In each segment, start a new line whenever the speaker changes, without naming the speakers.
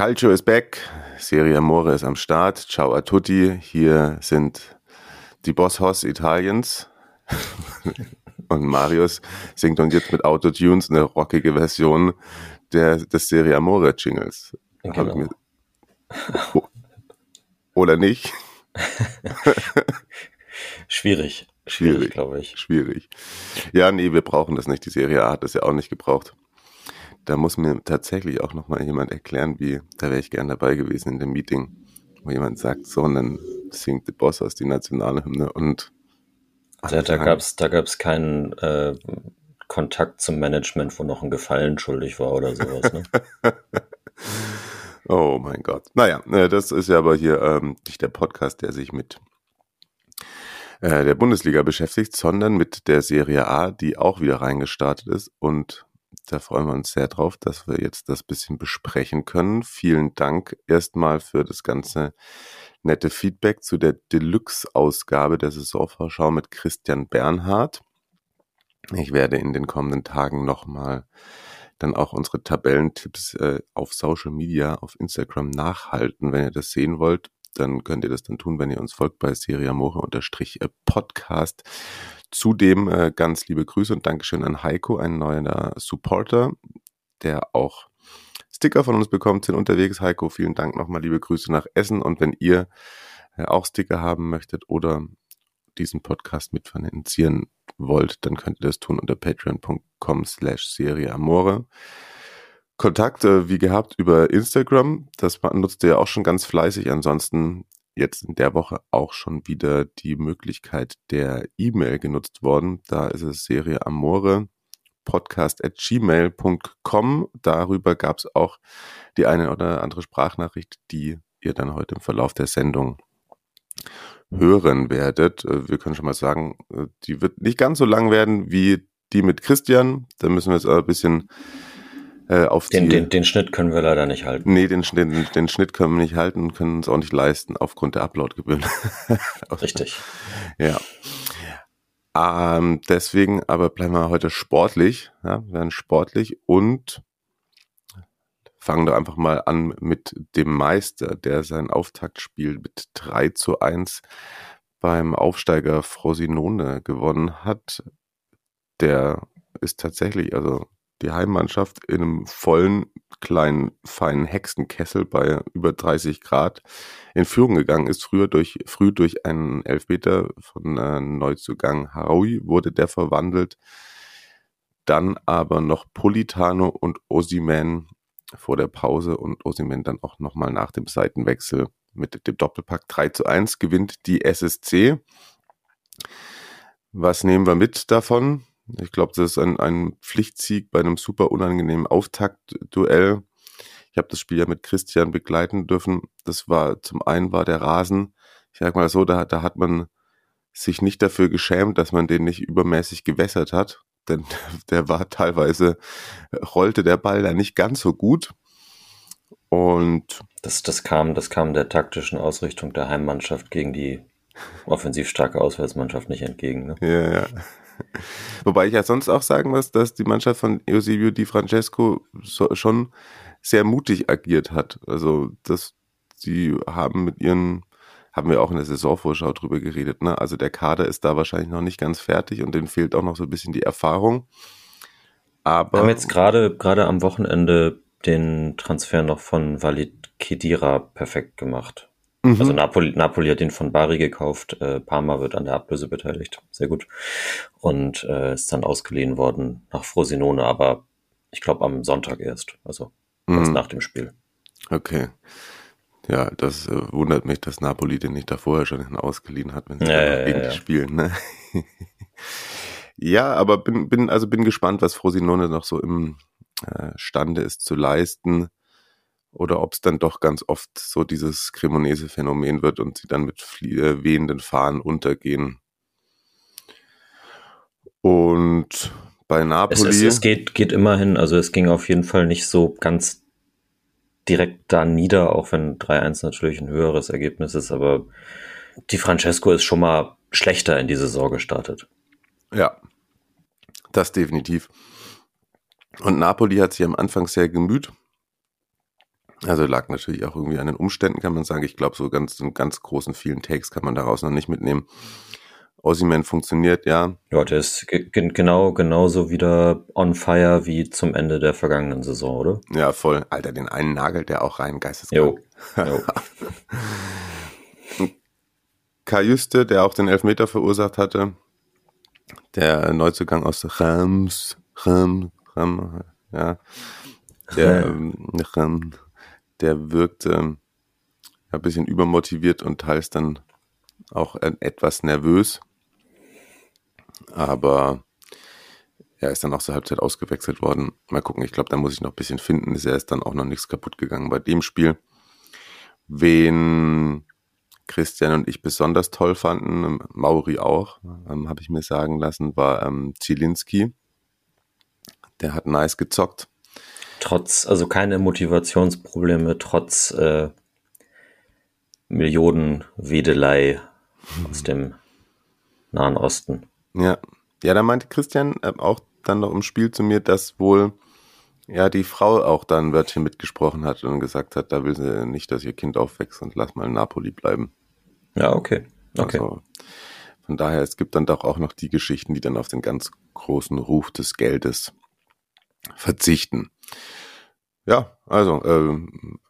Calcio ist back, Serie Amore ist am Start. Ciao a tutti, hier sind die Boss Hoss Italiens. Und Marius singt uns jetzt mit Autotunes eine rockige Version der, des Serie Amore Jingles.
Genau.
mir- O- Oder nicht?
Schwierig.
Schwierig.
Schwierig, glaube ich.
Schwierig. Ja, nee, wir brauchen das nicht. Die Serie A hat das ja auch nicht gebraucht. Da muss mir tatsächlich auch nochmal jemand erklären, wie, da wäre ich gern dabei gewesen in dem Meeting, wo jemand sagt, so, und dann singt der Boss aus die nationale Hymne und
Da, da gab es da gab's keinen äh, Kontakt zum Management, wo noch ein Gefallen schuldig war oder sowas. Ne?
Oh mein Gott. Naja, äh, das ist ja aber hier ähm, nicht der Podcast, der sich mit äh, der Bundesliga beschäftigt, sondern mit der Serie A, die auch wieder reingestartet ist. Und da freuen wir uns sehr drauf, dass wir jetzt das bisschen besprechen können. Vielen Dank erstmal für das ganze nette Feedback zu der Deluxe-Ausgabe der Saisonvorschau mit Christian Bernhard. Ich werde in den kommenden Tagen nochmal dann auch unsere Tabellentipps äh, auf Social Media, auf Instagram nachhalten. Wenn ihr das sehen wollt, dann könnt ihr das dann tun, wenn ihr uns folgt bei Seriamore unterstrich äh, Podcast. Zudem äh, ganz liebe Grüße und Dankeschön an Heiko, ein neuer Supporter, der auch Sticker von uns bekommt, sind unterwegs. Heiko, vielen Dank nochmal, liebe Grüße nach Essen. Und wenn ihr äh, auch Sticker haben möchtet oder diesen Podcast mitfinanzieren wollt, dann könnt ihr das tun unter patreon.com slash serieamore. Kontakt, äh, wie gehabt, über Instagram. Das nutzt ihr ja auch schon ganz fleißig. Ansonsten jetzt in der Woche auch schon wieder die Möglichkeit der E-Mail genutzt worden. Da ist es Serie Amore podcast at gmail.com. Darüber gab es auch die eine oder andere Sprachnachricht, die ihr dann heute im Verlauf der Sendung hören werdet. Äh, Wir können schon mal sagen, äh, die wird nicht ganz so lang werden wie die mit Christian. Da müssen wir jetzt ein bisschen äh, auf
Den,
die...
den, den Schnitt können wir leider nicht halten.
Nee, den, Schnitt- den, den Schnitt können wir nicht halten und können uns auch nicht leisten aufgrund der Uploadgebühren.
Richtig.
Ja. Ähm, deswegen aber bleiben wir heute sportlich. Ja, wir werden sportlich und fangen da einfach mal an mit dem Meister, der sein Auftaktspiel mit 3 zu 1 beim Aufsteiger Frosinone gewonnen hat. Der ist tatsächlich, also die Heimmannschaft in einem vollen, kleinen, feinen Hexenkessel bei über 30 Grad in Führung gegangen ist. Früher durch, früh durch einen Elfmeter von äh, Neuzugang Haraui wurde der verwandelt. Dann aber noch Politano und Osiman vor der Pause und Osiman dann auch nochmal nach dem Seitenwechsel mit dem Doppelpack 3 zu 1 gewinnt die SSC. Was nehmen wir mit davon? Ich glaube, das ist ein, ein Pflichtsieg bei einem super unangenehmen Auftaktduell. Ich habe das Spiel ja mit Christian begleiten dürfen. Das war zum einen war der Rasen, ich sag mal so, da, da hat man sich nicht dafür geschämt, dass man den nicht übermäßig gewässert hat. Denn der war teilweise, rollte der Ball da nicht ganz so gut. Und
Das, das, kam, das kam der taktischen Ausrichtung der Heimmannschaft gegen die offensiv starke Auswärtsmannschaft nicht entgegen. Ne?
Ja, ja. Wobei ich ja sonst auch sagen muss, dass die Mannschaft von Eusebio Di Francesco so, schon sehr mutig agiert hat. Also, dass sie haben mit ihren, haben wir auch in der Saisonvorschau drüber geredet, ne? Also der Kader ist da wahrscheinlich noch nicht ganz fertig und denen fehlt auch noch so ein bisschen die Erfahrung.
Wir
Aber
haben jetzt gerade gerade am Wochenende den Transfer noch von Walid Kedira perfekt gemacht.
Mhm.
Also Napoli, Napoli hat den von Bari gekauft, äh, Parma wird an der Ablöse beteiligt, sehr gut. Und äh, ist dann ausgeliehen worden nach Frosinone, aber ich glaube am Sonntag erst, also erst
Mhm.
nach dem Spiel.
Okay. Ja, das äh, wundert mich, dass Napoli den nicht da vorher schon ausgeliehen hat, wenn sie
Ja, ja,
gegen
ja,
die spielen. Ne? ja, aber bin, bin, also bin gespannt, was Frosinone noch so im äh, Stande ist zu leisten. Oder ob es dann doch ganz oft so dieses Cremonese-Phänomen wird und sie dann mit äh, wehenden Fahnen untergehen. Und bei Napoli.
Es, es, es geht, geht immerhin, also es ging auf jeden Fall nicht so ganz direkt da nieder, auch wenn 3-1 natürlich ein höheres Ergebnis ist, aber die Francesco ist schon mal schlechter in die Saison gestartet.
Ja, das definitiv. Und Napoli hat sich am Anfang sehr gemüht. Also lag natürlich auch irgendwie an den Umständen, kann man sagen. Ich glaube, so ganz, in ganz großen, vielen Takes kann man daraus noch nicht mitnehmen. Ossiman funktioniert, ja.
Ja, der ist genau, genauso wieder on fire wie zum Ende der vergangenen Saison, oder?
Ja, voll. Alter, den einen nagelt der auch rein, geisteskrank. Jo. jo. Kajuste, der auch den Elfmeter verursacht hatte, der Neuzugang aus Rams, Ram, Ram, ja, der, Ram, der wirkte ein bisschen übermotiviert und teils dann auch etwas nervös. Aber er ist dann auch zur Halbzeit ausgewechselt worden. Mal gucken, ich glaube, da muss ich noch ein bisschen finden. Er ist dann auch noch nichts kaputt gegangen bei dem Spiel. Wen Christian und ich besonders toll fanden, Mauri auch, ähm, habe ich mir sagen lassen, war ähm, Zielinski. Der hat nice gezockt.
Trotz, also keine Motivationsprobleme, trotz äh, Millionenwedelei aus dem Nahen Osten.
Ja, ja, da meinte Christian äh, auch dann noch im Spiel zu mir, dass wohl ja die Frau auch dann ein Wörtchen mitgesprochen hat und gesagt hat, da will sie nicht, dass ihr Kind aufwächst und lass mal in Napoli bleiben.
Ja, okay. Okay. Also,
von daher, es gibt dann doch auch noch die Geschichten, die dann auf den ganz großen Ruf des Geldes verzichten. Ja, also äh,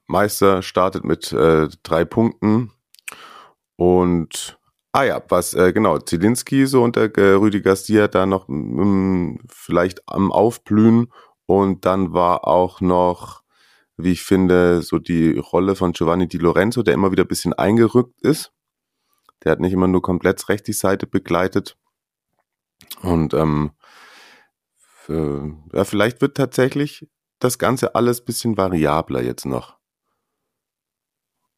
Meister startet mit äh, drei Punkten und ah ja, was äh, genau Zielinski so unter äh, Rüdi Garcia da noch mh, mm, vielleicht am Aufblühen und dann war auch noch, wie ich finde, so die Rolle von Giovanni Di Lorenzo, der immer wieder ein bisschen eingerückt ist. Der hat nicht immer nur komplett rechts die Seite begleitet. Und ähm, für, ja, vielleicht wird tatsächlich das Ganze alles bisschen variabler jetzt noch.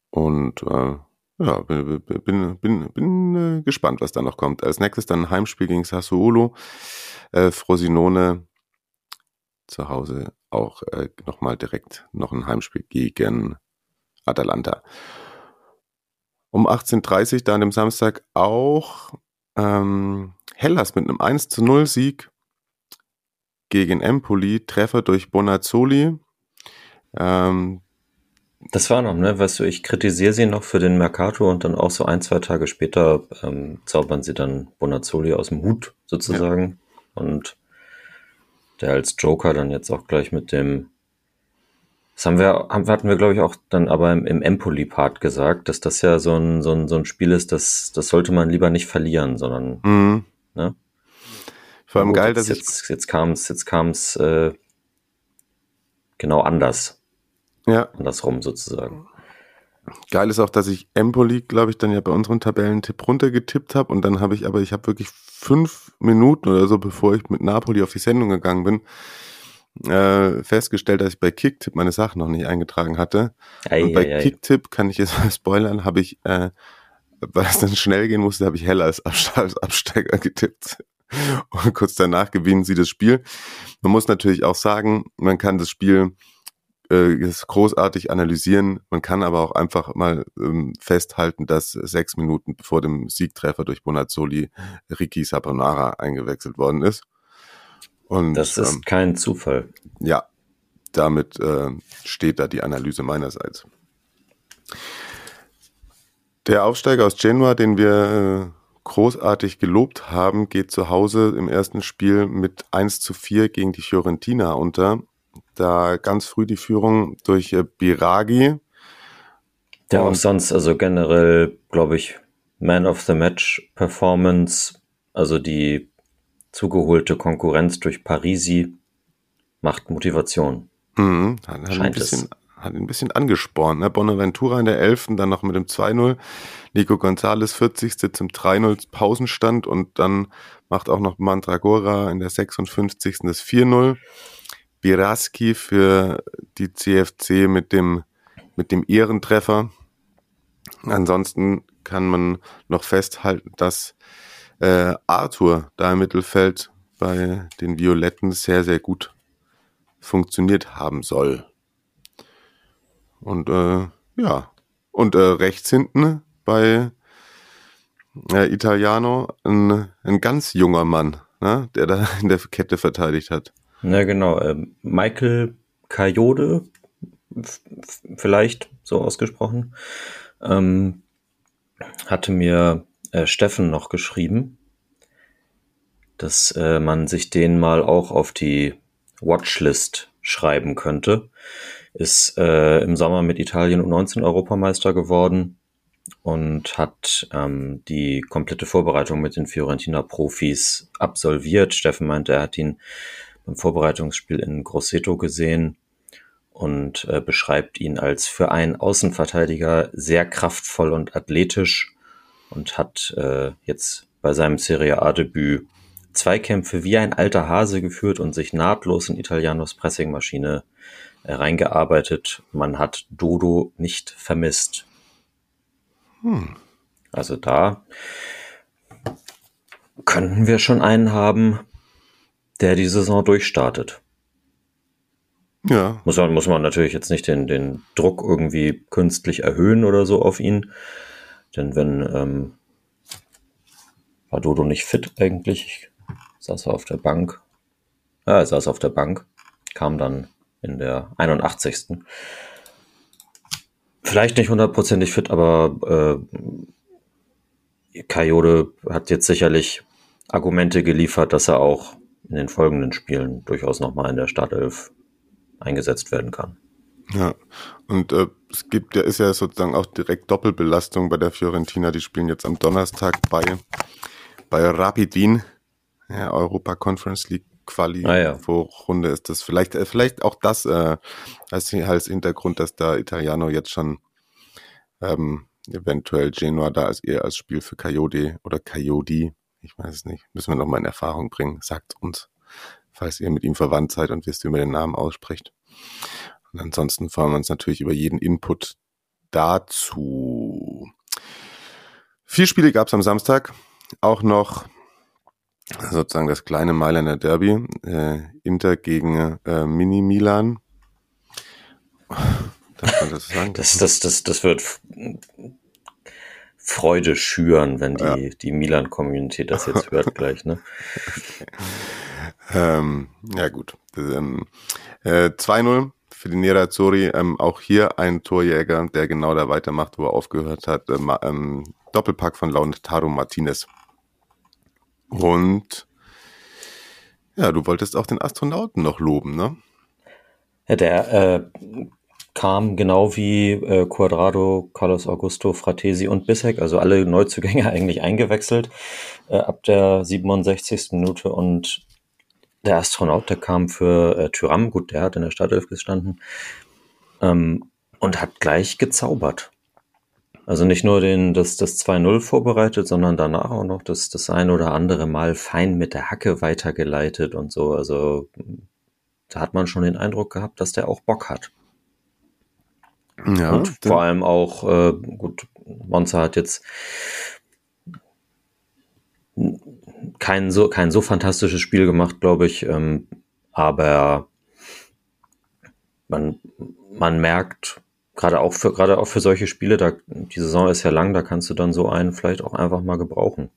Und äh, ja, bin, bin, bin, bin äh, gespannt, was da noch kommt. Als nächstes dann ein Heimspiel gegen Sassuolo. Äh, Frosinone zu Hause auch äh, nochmal direkt noch ein Heimspiel gegen Atalanta. Um 18.30 Uhr dann am Samstag auch ähm, Hellas mit einem 1 zu 0 Sieg gegen Empoli, Treffer durch Bonazzoli. Ähm,
das war noch, ne? Weißt du, ich kritisiere sie noch für den Mercato und dann auch so ein, zwei Tage später ähm, zaubern sie dann Bonazzoli aus dem Hut sozusagen. Ja. Und der als Joker dann jetzt auch gleich mit dem das haben wir, haben, hatten wir, glaube ich, auch dann aber im, im Empoli-Part gesagt, dass das ja so ein, so ein, so ein Spiel ist, das, das sollte man lieber nicht verlieren, sondern, mhm. ne?
Vor allem Gut, geil, dass
jetzt, jetzt kam es, jetzt äh, genau anders.
Ja.
Andersrum sozusagen.
Geil ist auch, dass ich Empoli, glaube ich, dann ja bei unserem Tabellentipp runtergetippt habe und dann habe ich aber, ich habe wirklich fünf Minuten oder so, bevor ich mit Napoli auf die Sendung gegangen bin, äh, festgestellt, dass ich bei Kicktip meine Sachen noch nicht eingetragen hatte. Ei, und bei ei, Kicktip kann ich jetzt mal spoilern, habe ich, äh, weil es dann schnell gehen musste, habe ich Heller als, als Absteiger getippt. Und kurz danach gewinnen sie das Spiel. Man muss natürlich auch sagen, man kann das Spiel äh, großartig analysieren. Man kann aber auch einfach mal ähm, festhalten, dass sechs Minuten vor dem Siegtreffer durch Bonazzoli Ricky Saponara eingewechselt worden ist.
Und, das ist ähm, kein Zufall.
Ja, damit äh, steht da die Analyse meinerseits. Der Aufsteiger aus Genua, den wir äh, großartig gelobt haben, geht zu Hause im ersten Spiel mit 1 zu 4 gegen die Fiorentina unter. Da ganz früh die Führung durch äh, Biragi.
Der auch sonst, also generell, glaube ich, Man of the Match Performance, also die zugeholte Konkurrenz durch Parisi macht Motivation.
Mhm, hat, hat, ein bisschen, hat ein bisschen angespornt. Ne? Bonaventura in der 11. dann noch mit dem 2-0. Nico Gonzalez 40. zum 3-0 Pausenstand und dann macht auch noch Mandragora in der 56. das 4-0. Biraski für die CFC mit dem mit dem Ehrentreffer. Ansonsten kann man noch festhalten, dass äh, Arthur da im Mittelfeld bei den Violetten sehr, sehr gut funktioniert haben soll. Und äh, ja, und äh, rechts hinten bei äh, Italiano ein, ein ganz junger Mann, ne, der da in der Kette verteidigt hat.
Ja, genau. Ähm, Michael Kajode, vielleicht so ausgesprochen, ähm, hatte mir äh, Steffen noch geschrieben, dass äh, man sich den mal auch auf die Watchlist schreiben könnte. Ist äh, im Sommer mit Italien U19 Europameister geworden und hat ähm, die komplette Vorbereitung mit den Fiorentina Profis absolviert. Steffen meinte, er hat ihn beim Vorbereitungsspiel in Grosseto gesehen und äh, beschreibt ihn als für einen Außenverteidiger sehr kraftvoll und athletisch und hat äh, jetzt bei seinem Serie A-Debüt Zweikämpfe wie ein alter Hase geführt und sich nahtlos in Italianos Pressingmaschine reingearbeitet. Man hat Dodo nicht vermisst. Hm. Also da könnten wir schon einen haben, der die Saison durchstartet.
Ja.
Muss man, muss man natürlich jetzt nicht den, den Druck irgendwie künstlich erhöhen oder so auf ihn. Denn wenn, ähm, war Dodo nicht fit eigentlich? Ich saß er auf der Bank. Ja, er saß auf der Bank, kam dann in der 81. Vielleicht nicht hundertprozentig fit, aber äh, Coyote hat jetzt sicherlich Argumente geliefert, dass er auch in den folgenden Spielen durchaus nochmal in der Startelf eingesetzt werden kann.
Ja, und äh, es gibt ja, ist ja sozusagen auch direkt Doppelbelastung bei der Fiorentina. Die spielen jetzt am Donnerstag bei, bei Rapidin, ja, Europa Conference League Quali
Ah, ja.
Vorrunde ist das vielleicht, äh, vielleicht auch das äh, als, als Hintergrund, dass da Italiano jetzt schon ähm, eventuell Genua da als eher als Spiel für Coyote oder Coyote, ich weiß es nicht, müssen wir noch mal in Erfahrung bringen. Sagt uns, falls ihr mit ihm verwandt seid und wisst, wie man den Namen ausspricht. Und ansonsten freuen wir uns natürlich über jeden Input dazu. Vier Spiele gab es am Samstag. Auch noch sozusagen das kleine Mailänder Derby. Äh, Inter gegen äh, Mini Milan. Darf man das sagen?
Das, das, das, das wird Freude schüren, wenn die,
Ja.
die Milan-Community das jetzt hört gleich, ne?
Ähm, ja gut. Ähm, äh, 2-0 für die Nerazzurri. Ähm, auch hier ein Torjäger, der genau da weitermacht, wo er aufgehört hat. Ähm, ähm, Doppelpack von Lautaro Martinez. Und ja, du wolltest auch den Astronauten noch loben, ne?
Ja, der äh, kam genau wie äh, Quadrado, Carlos Augusto, Fratesi und Bissek, also alle Neuzugänge eigentlich eingewechselt äh, ab der 67. Minute und der Astronaut, der kam für äh, Tyram, gut, der hat in der Startelf gestanden ähm, und hat gleich gezaubert. Also nicht nur den, das, das 2-0 vorbereitet, sondern danach auch noch das, das ein oder andere Mal fein mit der Hacke weitergeleitet und so. Also da hat man schon den Eindruck gehabt, dass der auch Bock hat.
Ja,
und vor allem auch, äh, gut, Monza hat jetzt kein so, kein so fantastisches Spiel gemacht, glaube ich, ähm, aber man, man merkt, gerade auch für, gerade auch für solche Spiele, da, die Saison ist ja lang, da kannst du dann so einen vielleicht auch einfach mal gebrauchen.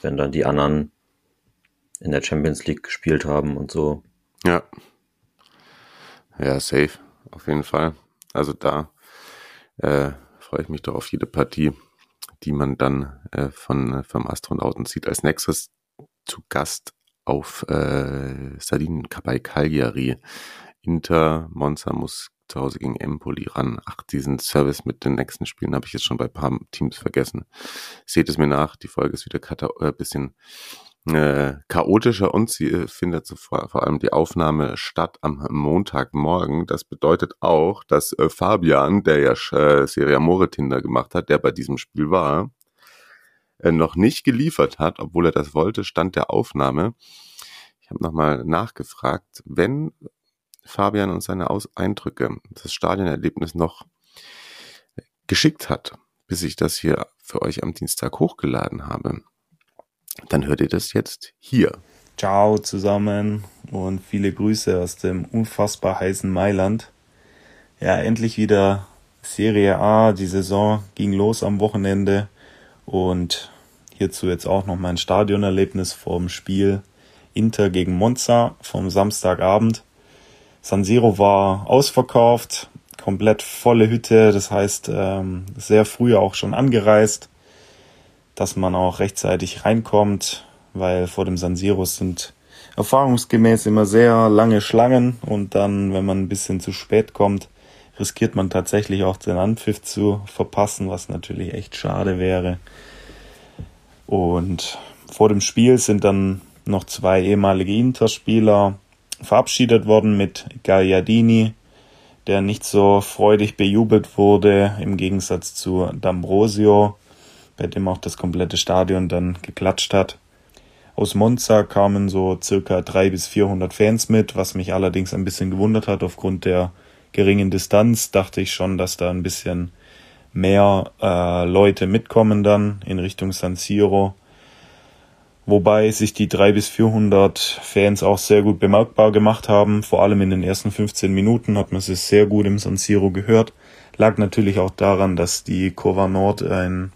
Wenn dann die anderen in der Champions League gespielt haben und so.
Ja. Ja, safe. Auf jeden Fall. Also da äh, freue ich mich doch auf jede Partie, die man dann äh, von vom Astronauten sieht. Als nächstes zu Gast auf äh, Sardinien bei Cagliari. Inter Monza muss zu Hause gegen Empoli ran. Ach, diesen Service mit den nächsten Spielen habe ich jetzt schon bei ein paar Teams vergessen. Seht es mir nach, die Folge ist wieder ein äh, bisschen äh, chaotischer und sie äh, findet so vor, vor allem die Aufnahme statt am Montagmorgen. Das bedeutet auch, dass äh, Fabian, der ja äh, Serie Amore Tinder gemacht hat, der bei diesem Spiel war, äh, noch nicht geliefert hat, obwohl er das wollte, stand der Aufnahme. Ich habe nochmal nachgefragt, wenn Fabian und seine Aus Eindrücke, das Stadionerlebnis noch geschickt hat, bis ich das hier für euch am Dienstag hochgeladen habe, dann hört ihr das jetzt hier.
Ciao zusammen und viele Grüße aus dem unfassbar heißen Mailand. Ja, endlich wieder Serie A. Die Saison ging los am Wochenende und hierzu jetzt auch noch mein Stadionerlebnis vorm Spiel Inter gegen Monza vom Samstagabend. San Siro war ausverkauft, komplett volle Hütte, das heißt ähm, sehr früh auch schon angereist, dass man auch rechtzeitig reinkommt, weil vor dem San Siro sind erfahrungsgemäß immer sehr lange Schlangen und dann, wenn man ein bisschen zu spät kommt, riskiert man tatsächlich auch den Anpfiff zu verpassen, was natürlich echt schade wäre. Und vor dem Spiel sind dann noch zwei ehemalige Interspieler verabschiedet worden mit Gagliardini, der nicht so freudig bejubelt wurde, im Gegensatz zu D'Ambrosio, bei dem auch das komplette Stadion dann geklatscht hat. Aus Monza kamen so circa drei bis vierhundert Fans mit, was mich allerdings ein bisschen gewundert hat. Aufgrund der geringen Distanz dachte ich schon, dass da ein bisschen mehr äh, Leute mitkommen dann in Richtung San Siro wobei sich die drei bis vierhundert Fans auch sehr gut bemerkbar gemacht haben. Vor allem in den ersten 15 Minuten hat man es sehr gut im San Siro gehört. Lag natürlich auch daran, dass die Cova Nord ein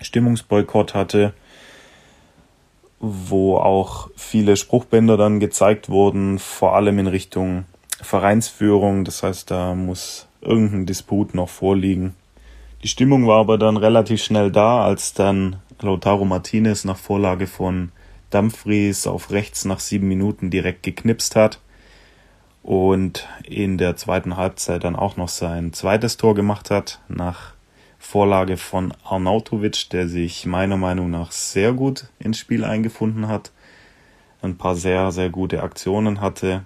Stimmungsboykott hatte, wo auch viele Spruchbänder dann gezeigt wurden, vor allem in Richtung Vereinsführung. Das heißt, da muss irgendein Disput noch vorliegen. Die Stimmung war aber dann relativ schnell da, als dann Lautaro Martinez nach Vorlage von Dumfries auf rechts nach sieben Minuten direkt geknipst hat und in der zweiten Halbzeit dann auch noch sein zweites Tor gemacht hat nach Vorlage von Arnautovic, der sich meiner Meinung nach sehr gut ins Spiel eingefunden hat, ein paar sehr, sehr gute Aktionen hatte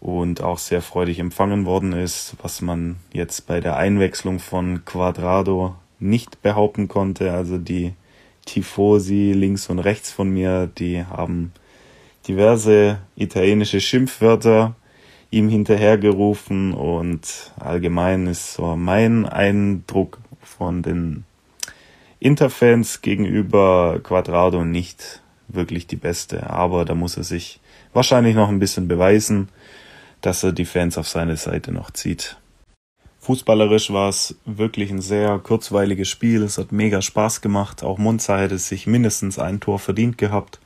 und auch sehr freudig empfangen worden ist, was man jetzt bei der Einwechslung von Quadrado nicht behaupten konnte. Also die Tifosi links und rechts von mir, die haben diverse italienische Schimpfwörter ihm hinterhergerufen und allgemein ist so mein Eindruck von den Interfans gegenüber Quadrado nicht wirklich die beste, aber da muss er sich wahrscheinlich noch ein bisschen beweisen, dass er die Fans auf seine Seite noch zieht. Fußballerisch war es wirklich ein sehr kurzweiliges Spiel. Es hat mega Spaß gemacht. Auch Monza hätte sich mindestens ein Tor verdient gehabt.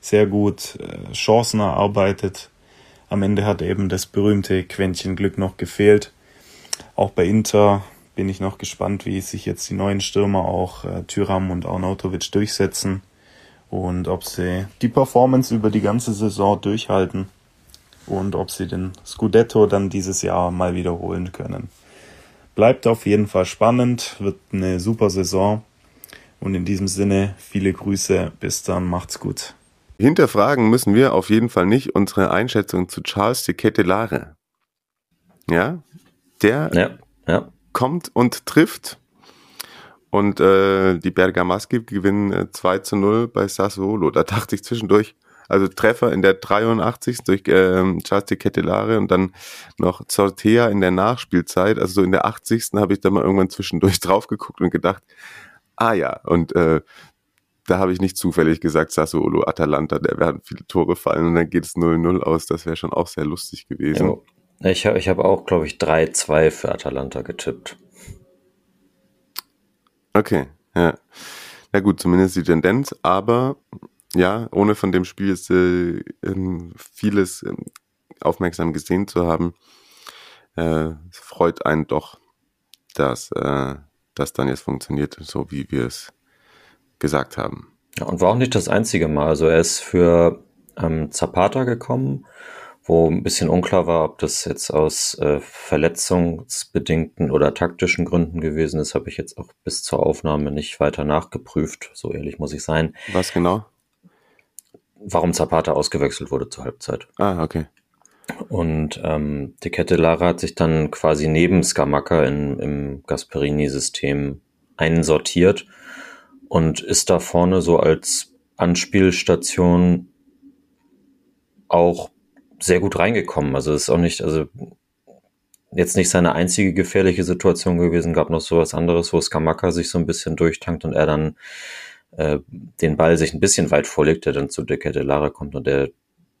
Sehr gut äh, Chancen erarbeitet. Am Ende hat eben das berühmte Quäntchen Glück noch gefehlt. Auch bei Inter bin ich noch gespannt, wie sich jetzt die neuen Stürmer auch äh, Tyram und Arnautovic durchsetzen und ob sie die Performance über die ganze Saison durchhalten und ob sie den Scudetto dann dieses Jahr mal wiederholen können. Bleibt auf jeden Fall spannend, wird eine super Saison. Und in diesem Sinne, viele Grüße, bis dann, macht's gut.
Hinterfragen müssen wir auf jeden Fall nicht unsere Einschätzung zu Charles de Ketelare. Ja, der
Ja, ja.
kommt und trifft. Und äh, die Bergamaschi gewinnen äh, 2 zu 0 bei Sassuolo. Da dachte ich zwischendurch, also Treffer in der 83. durch ähm, Charles de Ketelare und dann noch Zortea in der Nachspielzeit. Also so in der 80. habe ich da mal irgendwann zwischendurch drauf geguckt und gedacht, ah ja, und äh, da habe ich nicht zufällig gesagt, Sassuolo, Atalanta, der werden viele Tore fallen und dann geht es 0-0 aus. Das wäre schon auch sehr lustig gewesen.
Ja. Ich habe ich hab auch, glaube ich, 3-2 für Atalanta getippt.
Okay, ja. Na gut, zumindest die Tendenz, aber ja, ohne von dem Spiel jetzt, äh, vieles äh, aufmerksam gesehen zu haben, äh, freut einen doch, dass äh, das dann jetzt funktioniert, so wie wir es gesagt haben.
Ja, und war auch nicht das einzige Mal. Also er ist für ähm, Zapata gekommen, wo ein bisschen unklar war, ob das jetzt aus äh, verletzungsbedingten oder taktischen Gründen gewesen ist, habe ich jetzt auch bis zur Aufnahme nicht weiter nachgeprüft. So ehrlich muss ich sein.
Was genau?
Warum Zapata ausgewechselt wurde zur Halbzeit.
Ah, okay.
Und ähm, die Kette Lara hat sich dann quasi neben Skamaka in, im Gasperini-System einsortiert und ist da vorne so als Anspielstation auch sehr gut reingekommen. Also ist auch nicht, also jetzt nicht seine einzige gefährliche Situation gewesen, gab noch sowas anderes, wo Skamaka sich so ein bisschen durchtankt und er dann äh, den Ball sich ein bisschen weit vorlegt, der dann zu der Kette Lara kommt und der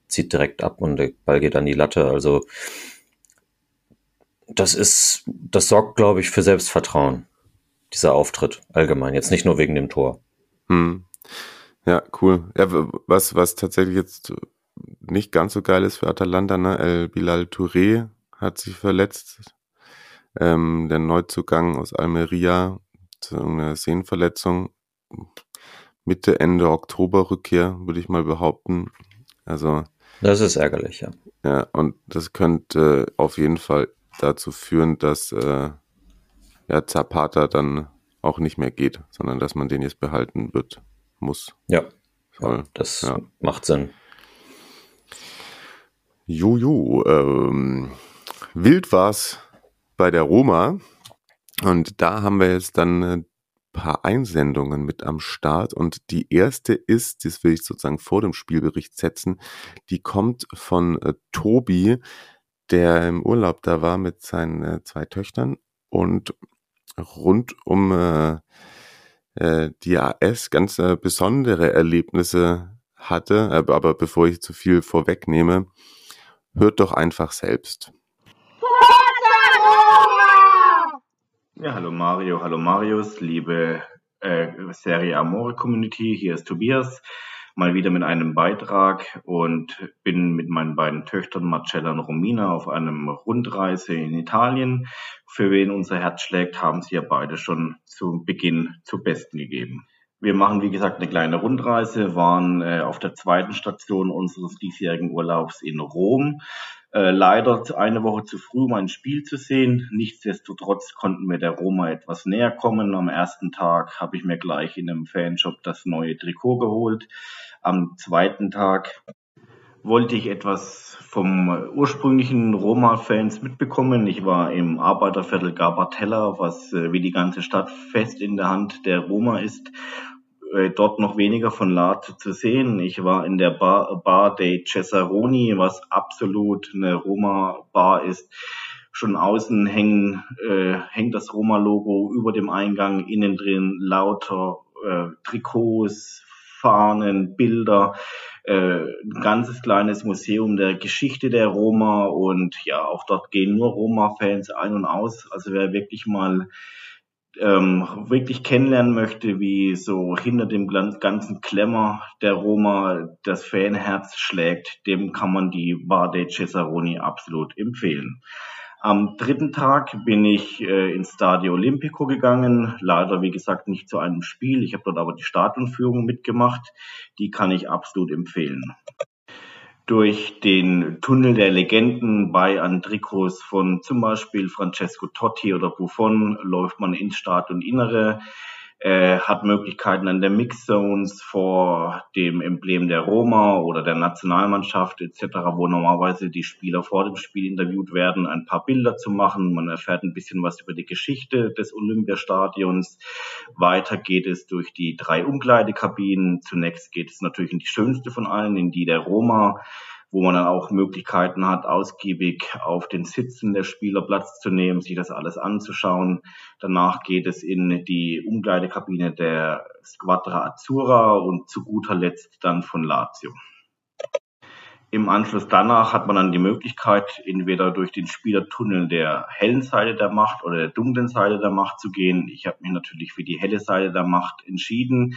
zieht direkt ab und der Ball geht an die Latte. Also das ist, das sorgt, glaube ich, für Selbstvertrauen, dieser Auftritt allgemein, jetzt nicht nur wegen dem Tor.
Hm. Ja, cool. Ja, was, was tatsächlich jetzt nicht ganz so geil ist für Atalanta, ne? El Bilal Touré hat sich verletzt. Ähm, der Neuzugang aus Almeria, zu einer Sehnenverletzung. Mitte, Ende Oktober Rückkehr, würde ich mal behaupten. Also.
Das ist ärgerlich, ja.
Ja, und das könnte auf jeden Fall dazu führen, dass äh, ja, Zapata dann auch nicht mehr geht, sondern dass man den jetzt behalten wird, muss.
Ja, Soll. das ja. macht Sinn.
Jojo, ähm, wild war's bei der Roma und da haben wir jetzt dann ein paar Einsendungen mit am Start und die erste ist, das will ich sozusagen vor dem Spielbericht setzen, die kommt von äh, Tobi, der im Urlaub da war mit seinen äh, zwei Töchtern und rund um äh, äh, die AS ganz äh, besondere Erlebnisse hatte. Aber bevor ich zu viel vorwegnehme, hört doch einfach selbst.
Ja, hallo Mario, hallo Marius, liebe äh, Serie Amore Community, hier ist Tobias mal wieder mit einem Beitrag und bin mit meinen beiden Töchtern Marcella und Romina auf einem Rundreise in Italien. Für wen unser Herz schlägt, haben sie ja beide schon zu Beginn zu Besten gegeben. Wir machen, wie gesagt, eine kleine Rundreise, waren äh, auf der zweiten Station unseres diesjährigen Urlaubs in Rom. Äh, leider eine Woche zu früh, um ein Spiel zu sehen. Nichtsdestotrotz konnten wir der Roma etwas näher kommen. Am ersten Tag habe ich mir gleich in einem Fanshop das neue Trikot geholt. Am zweiten Tag wollte ich etwas vom ursprünglichen Roma-Fans mitbekommen. Ich war im Arbeiterviertel Garbatella, was äh, wie die ganze Stadt fest in der Hand der Roma ist. Äh, dort noch weniger von Lat zu sehen. Ich war in der Bar, Bar dei Cesaroni, was absolut eine Roma-Bar ist. Schon außen hängen, äh, hängt das Roma-Logo über dem Eingang, innen drin lauter äh, Trikots, Fahnen, Bilder, äh, ein ganzes kleines Museum der Geschichte der Roma und ja, auch dort gehen nur Roma-Fans ein und aus. Also wer wirklich mal ähm, wirklich kennenlernen möchte, wie so hinter dem ganzen Klemmer der Roma das Fanherz schlägt, dem kann man die Vade Cesaroni absolut empfehlen. Am dritten Tag bin ich äh, ins Stadio Olimpico gegangen. Leider, wie gesagt, nicht zu einem Spiel. Ich habe dort aber die Stadionführung mitgemacht. Die kann ich absolut empfehlen. Durch den Tunnel der Legenden bei Andrikos von zum Beispiel Francesco Totti oder Buffon läuft man ins Stadioninnere äh, hat Möglichkeiten an der Mixzones vor dem Emblem der Roma oder der Nationalmannschaft etc., wo normalerweise die Spieler vor dem Spiel interviewt werden, ein paar Bilder zu machen. Man erfährt ein bisschen was über die Geschichte des Olympiastadions. Weiter geht es durch die drei Umkleidekabinen. Zunächst geht es natürlich in die schönste von allen, in die der Roma wo man dann auch Möglichkeiten hat, ausgiebig auf den Sitzen der Spieler Platz zu nehmen, sich das alles anzuschauen. Danach geht es in die Umkleidekabine der Squadra Azzurra und zu guter Letzt dann von Lazio. Im Anschluss danach hat man dann die Möglichkeit, entweder durch den Spielertunnel der hellen Seite der Macht oder der dunklen Seite der Macht zu gehen. Ich habe mich natürlich für die helle Seite der Macht entschieden.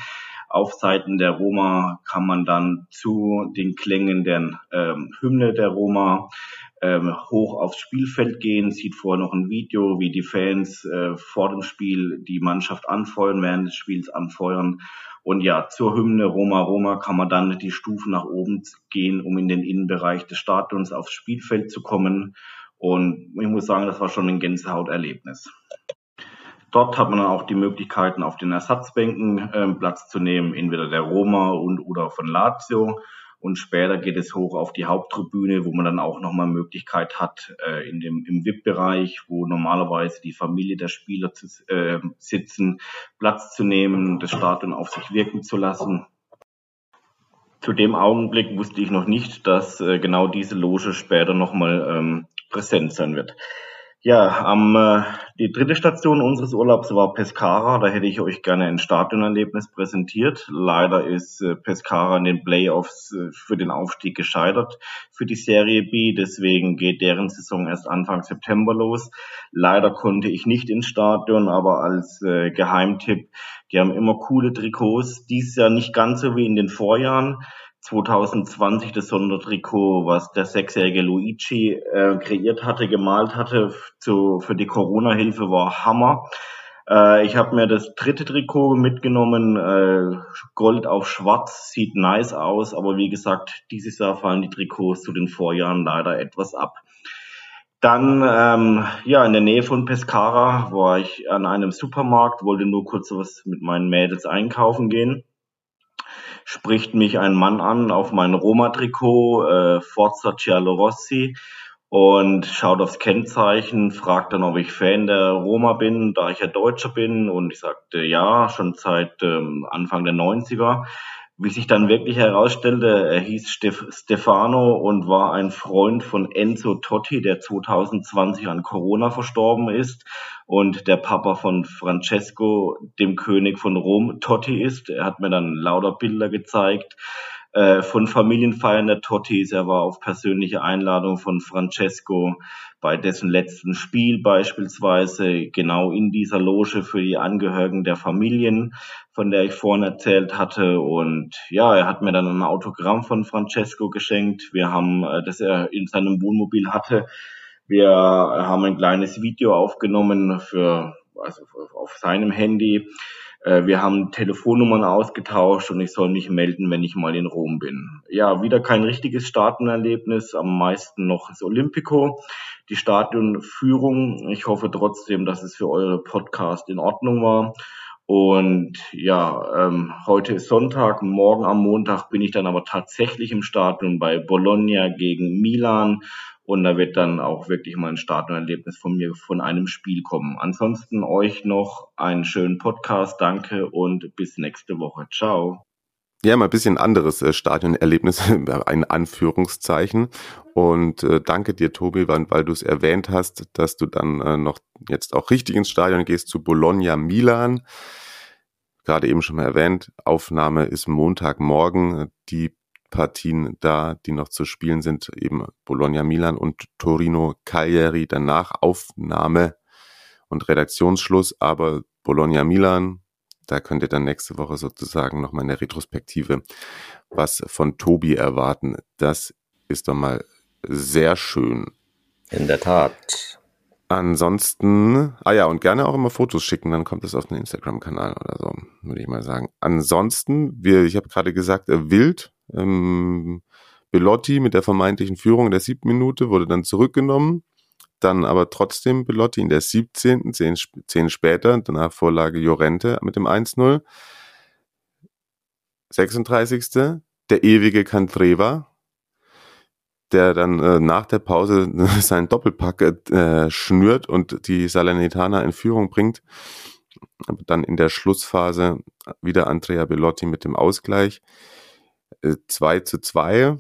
Auf Seiten der Roma kann man dann zu den Klängen der ähm, Hymne der Roma ähm, hoch aufs Spielfeld gehen, sieht vorher noch ein Video, wie die Fans äh, vor dem Spiel die Mannschaft anfeuern, während des Spiels anfeuern. Und ja, zur Hymne Roma Roma kann man dann die Stufen nach oben gehen, um in den Innenbereich des Stadions aufs Spielfeld zu kommen. Und ich muss sagen, das war schon ein Gänsehauterlebnis. Dort hat man dann auch die Möglichkeiten, auf den Ersatzbänken äh, Platz zu nehmen, entweder der Roma und oder von Lazio. Und später geht es hoch auf die Haupttribüne, wo man dann auch nochmal Möglichkeit hat, äh, in dem, im VIP-Bereich, wo normalerweise die Familie der Spieler zu, äh, sitzen, Platz zu nehmen, das Stadion auf sich wirken zu lassen. zu dem Augenblick wusste ich noch nicht, dass äh, genau diese Loge später nochmal ähm, präsent sein wird. Ja, am, äh, die dritte Station unseres Urlaubs war Pescara. Da hätte ich euch gerne ein Stadionerlebnis präsentiert. Leider ist äh, Pescara in den Playoffs äh, für den Aufstieg gescheitert für die Serie B. Deswegen geht deren Saison erst Anfang September los. Leider konnte ich nicht ins Stadion, aber als äh, Geheimtipp, die haben immer coole Trikots. Dies Jahr nicht ganz so wie in den Vorjahren. 2020 das Sondertrikot, was der sechsjährige Luigi äh, kreiert hatte, gemalt hatte zu, für die Corona-Hilfe, war Hammer. Äh, ich habe mir das dritte Trikot mitgenommen, äh, Gold auf Schwarz, sieht nice aus, aber wie gesagt, dieses Jahr fallen die Trikots zu den Vorjahren leider etwas ab. Dann, ähm, ja, in der Nähe von Pescara war ich an einem Supermarkt, wollte nur kurz was mit meinen Mädels einkaufen gehen spricht mich ein Mann an auf mein Roma-Trikot, äh, Forza Cialo Rossi, und schaut aufs Kennzeichen, fragt dann, ob ich Fan der Roma bin, da ich ja Deutscher bin. Und ich sagte, ja, schon seit ähm, Anfang der 90er. Wie sich dann wirklich herausstellte, er hieß Stef Stefano und war ein Freund von Enzo Totti, der 2020 an Corona verstorben ist und der Papa von Francesco, dem König von Rom, Totti ist. Er hat mir dann lauter Bilder gezeigt äh, von Familienfeiern der Tottis. Er war auf persönliche Einladung von Francesco bei dessen letzten Spiel beispielsweise genau in dieser Loge für die Angehörigen der Familien, von der ich vorhin erzählt hatte. Und ja, er hat mir dann ein Autogramm von Francesco geschenkt. Wir haben, äh, das er in seinem Wohnmobil hatte. Wir haben ein kleines Video aufgenommen für, also auf seinem Handy äh, wir haben Telefonnummern ausgetauscht und ich soll mich melden, wenn ich mal in Rom bin. Ja, wieder kein richtiges Stadionerlebnis, am meisten noch das Olympico. Die Stadionführung, ich hoffe trotzdem, dass es für eure Podcast in Ordnung war. Und ja, ähm, heute ist Sonntag, morgen am Montag bin ich dann aber tatsächlich im Stadion bei Bologna gegen Milan und da wird dann auch wirklich mal ein Starterlebnis von mir von einem Spiel kommen. Ansonsten euch noch einen schönen Podcast. Danke und bis nächste Woche. Ciao.
Ja, mal ein bisschen anderes äh, Stadionerlebnis, ein Anführungszeichen. Und äh, danke dir, Tobi, weil, weil du es erwähnt hast, dass du dann äh, noch jetzt auch richtig ins Stadion gehst zu Bologna Milan. Gerade eben schon mal erwähnt, Aufnahme ist Montagmorgen. Die Partien da, die noch zu spielen sind, eben Bologna Milan und Torino Cagliari danach Aufnahme und Redaktionsschluss, aber Bologna Milan, da könnt ihr dann nächste Woche sozusagen nochmal eine Retrospektive was von Tobi erwarten. Das ist doch mal sehr schön.
In der Tat.
Ansonsten, ah ja, und gerne auch immer Fotos schicken, dann kommt es auf den Instagram-Kanal oder so, würde ich mal sagen. Ansonsten, wir, ich habe gerade gesagt, äh, wild, ähm, Belotti mit der vermeintlichen Führung in der siebten Minute wurde dann zurückgenommen. Dann aber trotzdem Belotti in der 17. Zehn, zehn später, danach Vorlage Jorente mit dem 1-0. 36. Der ewige Cantreva, der dann äh, nach der Pause seinen Doppelpack äh, schnürt und die Salernitana in Führung bringt. Aber dann in der Schlussphase wieder Andrea Belotti mit dem Ausgleich. 2 äh, zu 2.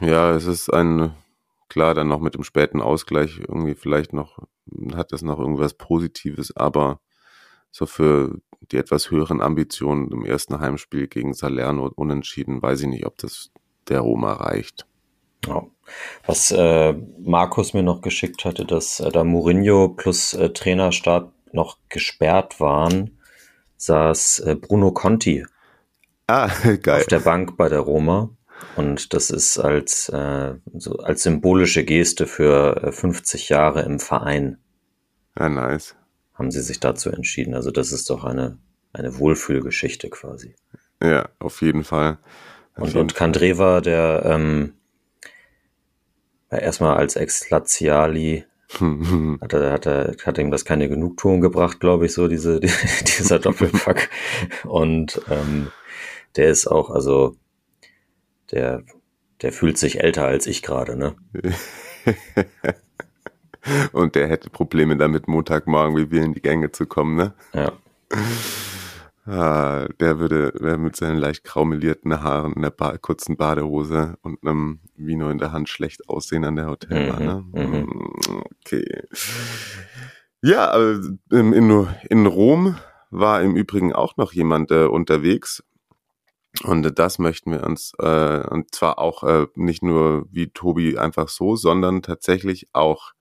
Ja, es ist ein, klar, dann noch mit dem späten Ausgleich irgendwie vielleicht noch, hat das noch irgendwas Positives, aber so für die etwas höheren Ambitionen im ersten Heimspiel gegen Salerno unentschieden, weiß ich nicht, ob das der Roma reicht.
Ja. Was äh, Markus mir noch geschickt hatte, dass äh, da Mourinho plus äh, Trainerstab noch gesperrt waren, saß äh, Bruno Conti
Ah, geil.
Auf der Bank bei der Roma. Und das ist als, äh, so als symbolische Geste für 50 äh, Jahre im Verein.
Ja, nice.
Haben sie sich dazu entschieden. Also das ist doch eine, eine Wohlfühlgeschichte quasi.
Ja, auf jeden Fall.
Auf und, jeden und Kandreva, der ähm, erstmal als Ex-Laziali hat, er, hat, er, hat ihm das keine Genugtuung gebracht, glaube ich, so diese, die, dieser Doppelpack. Und ähm, der ist auch, also, der, der fühlt sich älter als ich gerade, ne?
Und der hätte Probleme damit, Montagmorgen wie wir in die Gänge zu kommen, ne?
Ja.
Ah, der würde der mit seinen leicht graumelierten Haaren, einer ba kurzen Badehose und einem Vino in der Hand schlecht aussehen an der Hotelbar. Ne?
Mhm, mhm.
Mm, Okay. Ja, aber in, in, in Rom war im Übrigen auch noch jemand äh, unterwegs. Und das möchten wir uns, äh, und zwar auch äh, nicht nur wie Tobi einfach so, sondern tatsächlich auch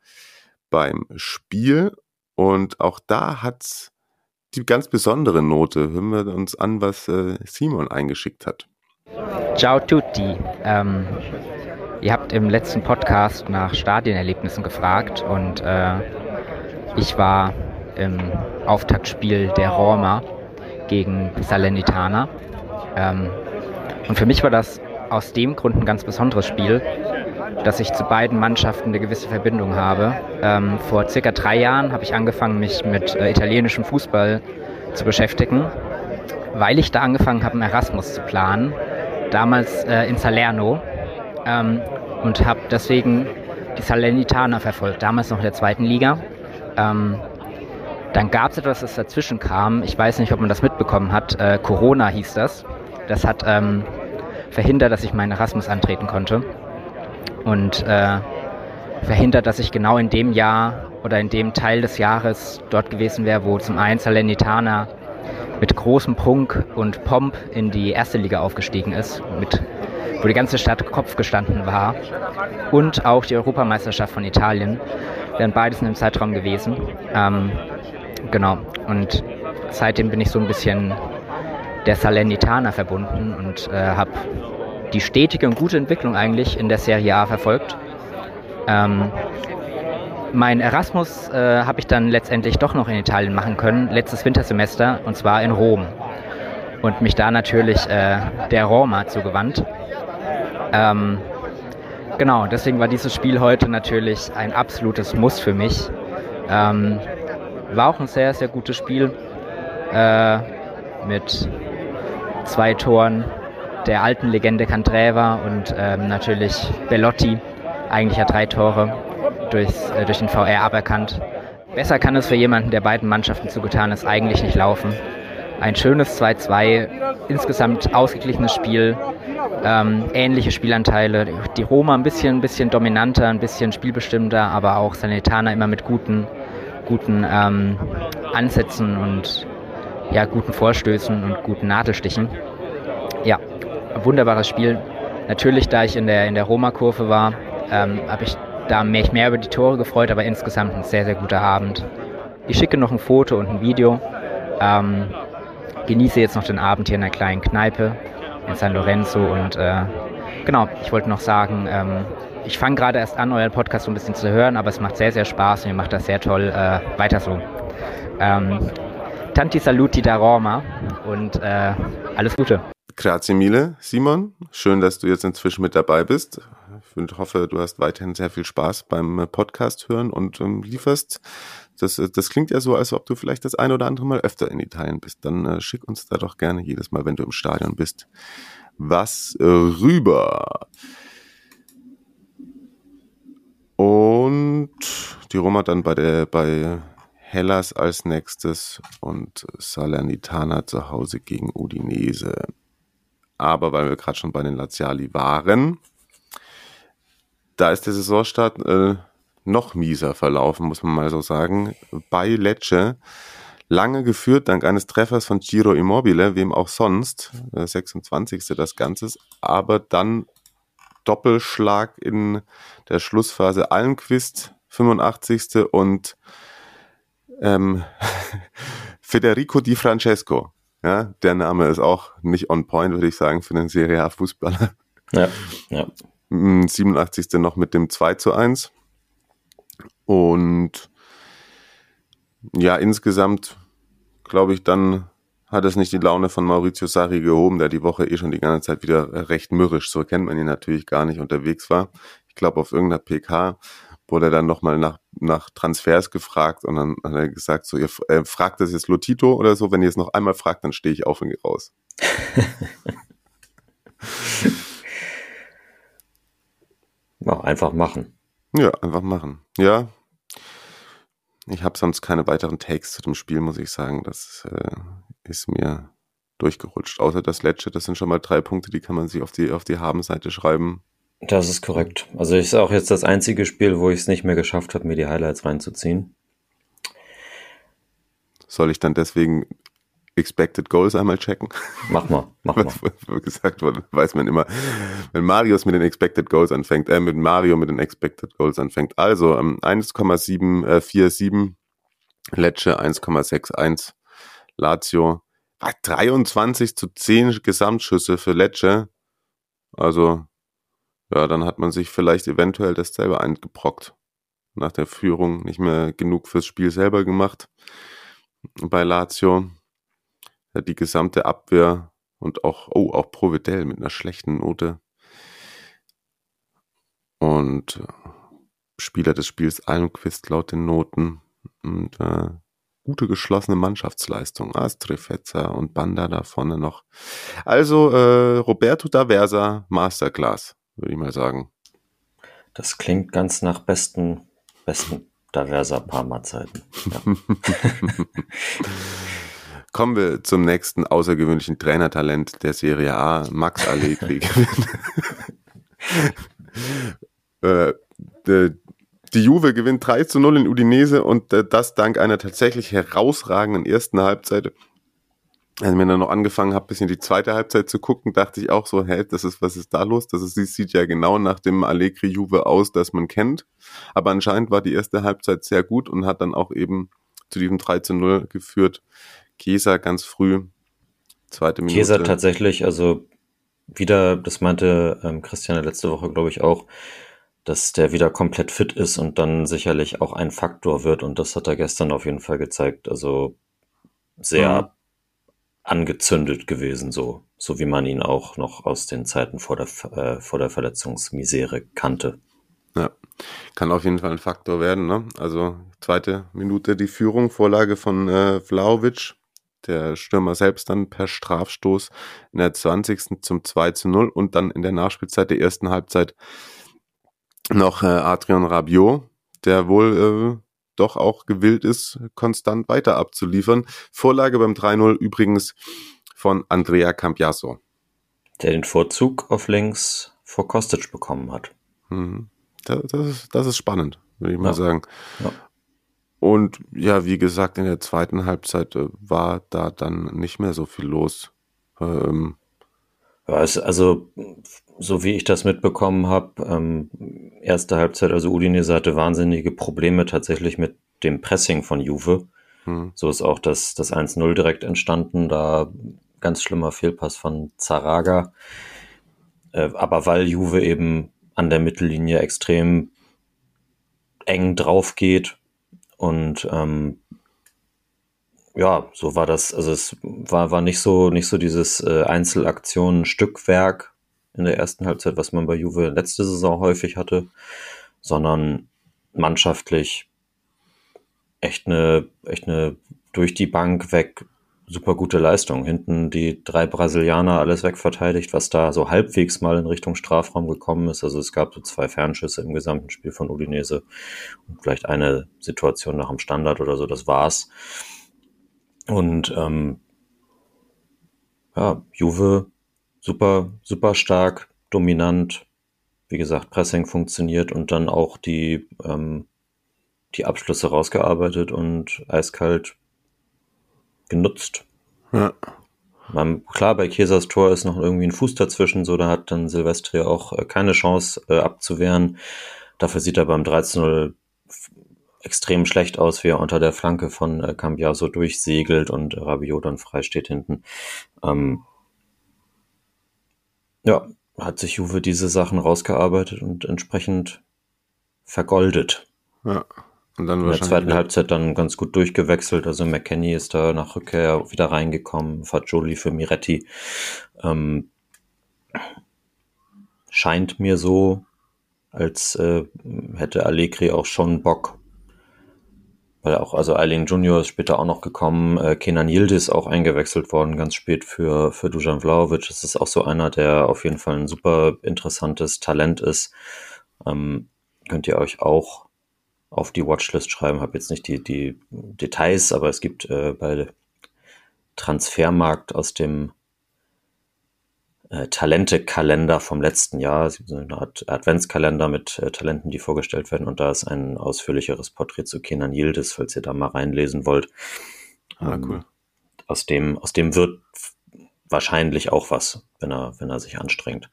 beim Spiel. Und auch da hat's die ganz besondere Note. Hören wir uns an, was äh, Simon eingeschickt hat.
Ciao tutti. Ähm, ihr habt im letzten Podcast nach Stadienerlebnissen gefragt und äh, ich war im Auftaktspiel der Roma gegen Salernitana. Ähm, und für mich war das aus dem Grund ein ganz besonderes Spiel, dass ich zu beiden Mannschaften eine gewisse Verbindung habe. Ähm, vor circa drei Jahren habe ich angefangen, mich mit äh, italienischem Fußball zu beschäftigen, weil ich da angefangen habe, einen Erasmus zu planen, damals äh, in Salerno ähm, und habe deswegen die Salernitaner verfolgt, damals noch in der zweiten Liga. Ähm, dann gab es etwas, das dazwischen kam. Ich weiß nicht, ob man das mitbekommen hat. Äh, Corona hieß das. Das hat ähm, verhindert, dass ich meinen Erasmus antreten konnte. Und äh, verhindert, dass ich genau in dem Jahr oder in dem Teil des Jahres dort gewesen wäre, wo zum einen Salernitana mit großem Prunk und Pomp in die erste Liga aufgestiegen ist, mit, wo die ganze Stadt Kopf gestanden war. Und auch die Europameisterschaft von Italien wären beides in dem Zeitraum gewesen. Ähm, genau. Und seitdem bin ich so ein bisschen der Salernitana verbunden und äh, habe die stetige und gute Entwicklung eigentlich in der Serie A verfolgt. Ähm, mein Erasmus äh, habe ich dann letztendlich doch noch in Italien machen können, letztes Wintersemester, und zwar in Rom. Und mich da natürlich äh, der Roma zugewandt. Ähm, genau, deswegen war dieses Spiel heute natürlich ein absolutes Muss für mich. Ähm, war auch ein sehr, sehr gutes Spiel äh, mit zwei Toren der alten Legende Candreva und ähm, natürlich Bellotti. Eigentlich hat drei Tore durchs, äh, durch den VR aberkannt. Besser kann es für jemanden, der beiden Mannschaften zugetan ist, eigentlich nicht laufen. Ein schönes 2-2, insgesamt ausgeglichenes Spiel, ähm, ähnliche Spielanteile. Die Roma ein bisschen, ein bisschen dominanter, ein bisschen spielbestimmter, aber auch Sanitana immer mit guten, guten ähm, Ansätzen und ja, guten Vorstößen und guten Nadelstichen. Ja, wunderbares Spiel. Natürlich, da ich in der, in der Roma-Kurve war, ähm, habe ich da mich mehr über die Tore gefreut, aber insgesamt ein sehr, sehr guter Abend. Ich schicke noch ein Foto und ein Video. Ähm, genieße jetzt noch den Abend hier in einer kleinen Kneipe in San Lorenzo und äh, genau, ich wollte noch sagen, ähm, ich fange gerade erst an, euren Podcast so ein bisschen zu hören, aber es macht sehr, sehr Spaß und ihr macht das sehr toll. Äh, weiter so. Ähm, tanti saluti da Roma und äh, alles Gute.
Grazie mille, Simon. Schön, dass du jetzt inzwischen mit dabei bist. Ich hoffe, du hast weiterhin sehr viel Spaß beim Podcast hören und ähm, lieferst. Das, das klingt ja so, als ob du vielleicht das ein oder andere Mal öfter in Italien bist. Dann äh, schick uns da doch gerne jedes Mal, wenn du im Stadion bist, was äh, rüber. Und die Roma dann bei der bei Hellas als nächstes und Salernitana zu Hause gegen Udinese. Aber weil wir gerade schon bei den Laziali waren, da ist der Saisonstart äh, noch mieser verlaufen, muss man mal so sagen. Bei Lecce lange geführt dank eines Treffers von Giro Immobile, wem auch sonst, äh, 26. das Ganze, aber dann Doppelschlag in der Schlussphase Almquist, 85. und ähm, Federico Di Francesco. Ja, der Name ist auch nicht on point, würde ich sagen, für einen Serie A-Fußballer.
Ja, ja.
87. noch mit dem 2 zu 1. Und ja, insgesamt glaube ich, dann hat es nicht die Laune von Maurizio Sarri gehoben, der die Woche eh schon die ganze Zeit wieder recht mürrisch, so kennt man ihn natürlich gar nicht, unterwegs war. Ich glaube, auf irgendeiner PK wurde er dann nochmal nach, nach Transfers gefragt und dann hat er gesagt, so, ihr äh, fragt das jetzt Lotito oder so, wenn ihr es noch einmal fragt, dann stehe ich auf und gehe raus.
ja, einfach machen.
Ja, einfach machen. Ja. Ich habe sonst keine weiteren Takes zu dem Spiel, muss ich sagen. Das äh, ist mir durchgerutscht. Außer das Lecce, das sind schon mal drei Punkte, die kann man sich auf die, auf die Habenseite schreiben.
Das ist korrekt. Also ist auch jetzt das einzige Spiel, wo ich es nicht mehr geschafft habe, mir die Highlights reinzuziehen.
Soll ich dann deswegen Expected Goals einmal checken?
Mach mal, mach mal.
Was gesagt wurde, weiß man immer, wenn Marius mit den Expected Goals anfängt, äh, mit Mario mit den Expected Goals anfängt. Also ähm, 1,747 äh, Lecce 1,61 Lazio 23 zu 10 Gesamtschüsse für Lecce. Also, ja, dann hat man sich vielleicht eventuell das selber eingebrockt. Nach der Führung nicht mehr genug fürs Spiel selber gemacht. Bei Lazio. Ja, die gesamte Abwehr und auch, oh, auch Providel mit einer schlechten Note. Und äh, Spieler des Spiels Almquist laut den Noten. Und äh, gute geschlossene Mannschaftsleistung. Astrefetzer und Banda da vorne noch. Also äh, Roberto D'Aversa Masterclass, würde ich mal sagen.
Das klingt ganz nach besten, besten D'Aversa Parma-Zeiten. Ja.
Kommen wir zum nächsten außergewöhnlichen Trainertalent der Serie A, Max Allegri. äh, die Juve gewinnt 3 zu 0 in Udinese und äh, das dank einer tatsächlich herausragenden ersten Halbzeit. Als ich mir dann noch angefangen habe, bisschen die zweite Halbzeit zu gucken, dachte ich auch so, hä, das ist, was ist da los? Das ist, sieht ja genau nach dem Allegri Juve aus, das man kennt. Aber anscheinend war die erste Halbzeit sehr gut und hat dann auch eben zu diesem 3 zu 0 geführt. Kesa ganz früh, zweite Minute.
Kesa tatsächlich, also wieder, das meinte ähm, Christian letzte Woche, glaube ich, auch, dass der wieder komplett fit ist und dann sicherlich auch ein Faktor wird. Und das hat er gestern auf jeden Fall gezeigt. Also sehr mhm. Angezündet gewesen, so, so wie man ihn auch noch aus den Zeiten vor der, äh, vor der Verletzungsmisere kannte.
Ja, kann auf jeden Fall ein Faktor werden. Ne? Also zweite Minute die Führung, Vorlage von äh, Vlaovic, der Stürmer selbst dann per Strafstoß in der 20. zum 2 zu 0 und dann in der Nachspielzeit der ersten Halbzeit noch äh, Adrian Rabiot, der wohl äh, doch auch gewillt ist, konstant weiter abzuliefern. Vorlage beim 3-0 übrigens von Andrea Campiaso.
Der den Vorzug auf links vor Kostic bekommen hat.
Mhm. Das, das, ist, das ist spannend, würde ich ja. mal sagen. Ja. Und ja, wie gesagt, in der zweiten Halbzeit äh, war da dann nicht mehr so viel los. Ähm,
ja, es, also so wie ich das mitbekommen habe, ähm, erste Halbzeit, also Udinese hatte wahnsinnige Probleme tatsächlich mit dem Pressing von Juve. Hm. So ist auch das, das 1-0 direkt entstanden, da ganz schlimmer Fehlpass von Zaraga. Äh, aber weil Juve eben an der Mittellinie extrem eng drauf geht und ähm, ja, so war das. Also es war, war nicht so, nicht so dieses äh, Einzelaktionen-Stückwerk in der ersten Halbzeit, was man bei Juve letzte Saison häufig hatte, sondern mannschaftlich echt eine, echt eine durch die Bank weg super gute Leistung. Hinten die drei Brasilianer alles wegverteidigt, was da so halbwegs mal in Richtung Strafraum gekommen ist. Also es gab so zwei Fernschüsse im gesamten Spiel von Udinese und vielleicht eine Situation nach dem Standard oder so, das war's. Und ähm, ja, Juve super, super stark, dominant. Wie gesagt, Pressing funktioniert und dann auch die, ähm, die Abschlüsse rausgearbeitet und eiskalt genutzt. Ja. Man, klar, bei Chiesas Tor ist noch irgendwie ein Fuß dazwischen, so da hat dann Silvestri auch äh, keine Chance äh, abzuwehren. Dafür sieht er beim 13-0 extrem schlecht aus, wie er unter der Flanke von äh, Cambiaso durchsegelt und Rabiot dann frei steht hinten. Ähm, ja, hat sich Juve diese Sachen rausgearbeitet und entsprechend vergoldet.
Ja.
Und dann In der zweiten Halbzeit dann ganz gut durchgewechselt. Also McKenny ist da nach Rückkehr wieder reingekommen, Fagioli für Miretti. Ähm, scheint mir so, als äh, hätte Allegri auch schon Bock, weil auch, also Eileen Junior ist später auch noch gekommen, äh, Kenan Yildiz auch eingewechselt worden, ganz spät für, für Dujan Vlaovic. Das ist auch so einer, der auf jeden Fall ein super interessantes Talent ist. Ähm, könnt ihr euch auch auf die Watchlist schreiben. Habe jetzt nicht die, die Details, aber es gibt äh, bei Transfermarkt aus dem äh, Talente-Kalender vom letzten Jahr, so eine Art Adventskalender mit äh, Talenten, die vorgestellt werden. Und da ist ein ausführlicheres Porträt zu Kenan Yildiz, falls ihr da mal reinlesen wollt.
Ah, cool.
Ähm, aus dem, aus dem wird wahrscheinlich auch was, wenn er, wenn er sich anstrengt.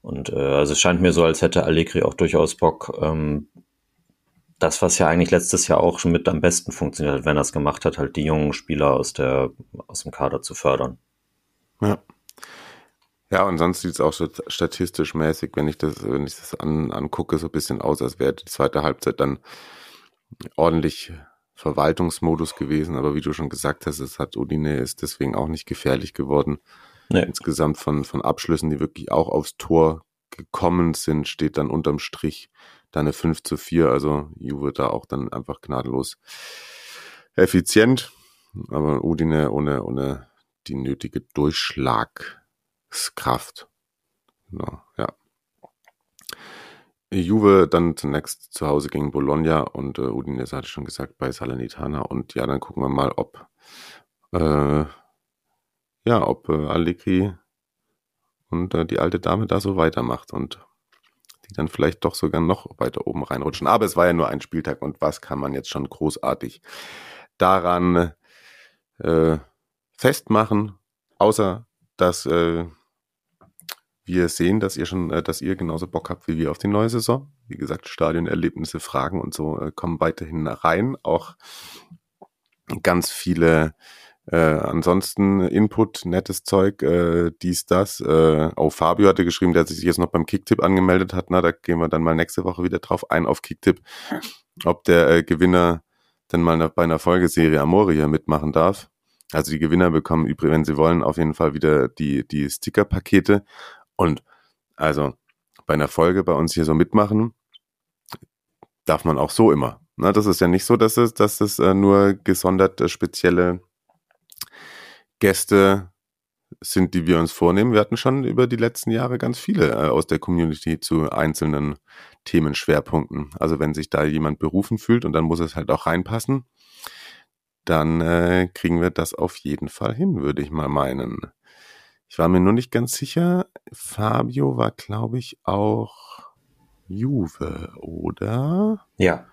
Und äh, also es scheint mir so, als hätte Allegri auch durchaus Bock, ähm, das, was ja eigentlich letztes Jahr auch schon mit am besten funktioniert hat, wenn er es gemacht hat, halt die jungen Spieler aus der, aus dem Kader zu fördern.
Ja. Ja, und sonst sieht es auch so statistisch mäßig, wenn ich das, wenn ich das an, angucke, so ein bisschen aus, als wäre die zweite Halbzeit dann ordentlich Verwaltungsmodus gewesen. Aber wie du schon gesagt hast, es hat Udine ist deswegen auch nicht gefährlich geworden. Nee. Insgesamt von, von Abschlüssen, die wirklich auch aufs Tor gekommen sind, steht dann unterm Strich dann eine 5 zu 4. Also Juve da auch dann einfach gnadenlos effizient. Aber Udine ohne, ohne die nötige Durchschlag Kraft. Genau, ja. Juve dann zunächst zu Hause gegen Bologna und äh, Udinese hatte ich schon gesagt bei Salernitana und ja, dann gucken wir mal, ob äh, ja, ob äh, Allegri und äh, die alte Dame da so weitermacht und die dann vielleicht doch sogar noch weiter oben reinrutschen. Aber es war ja nur ein Spieltag und was kann man jetzt schon großartig daran äh, festmachen, außer dass äh, wir sehen, dass ihr schon, äh, dass ihr genauso Bock habt wie wir auf die neue Saison. Wie gesagt, Stadionerlebnisse, Fragen und so äh, kommen weiterhin rein. Auch ganz viele äh, ansonsten Input, nettes Zeug, äh, dies, das. Äh, oh, Fabio hatte geschrieben, der sich jetzt noch beim Kicktipp angemeldet hat. Na, da gehen wir dann mal nächste Woche wieder drauf ein auf Kicktipp, ob der äh, Gewinner dann mal bei einer Folgeserie Amoria mitmachen darf. Also die Gewinner bekommen übrigens, wenn sie wollen, auf jeden Fall wieder die, die Sticker-Pakete. Und also bei einer Folge bei uns hier so mitmachen, darf man auch so immer. Na, das ist ja nicht so, dass es, dass es äh, nur gesonderte spezielle Gäste sind, die wir uns vornehmen. Wir hatten schon über die letzten Jahre ganz viele äh, aus der Community zu einzelnen Themenschwerpunkten. Also wenn sich da jemand berufen fühlt und dann muss es halt auch reinpassen, dann äh, kriegen wir das auf jeden Fall hin, würde ich mal meinen. Ich war mir nur nicht ganz sicher. Fabio war, glaube ich, auch Juve, oder?
Ja.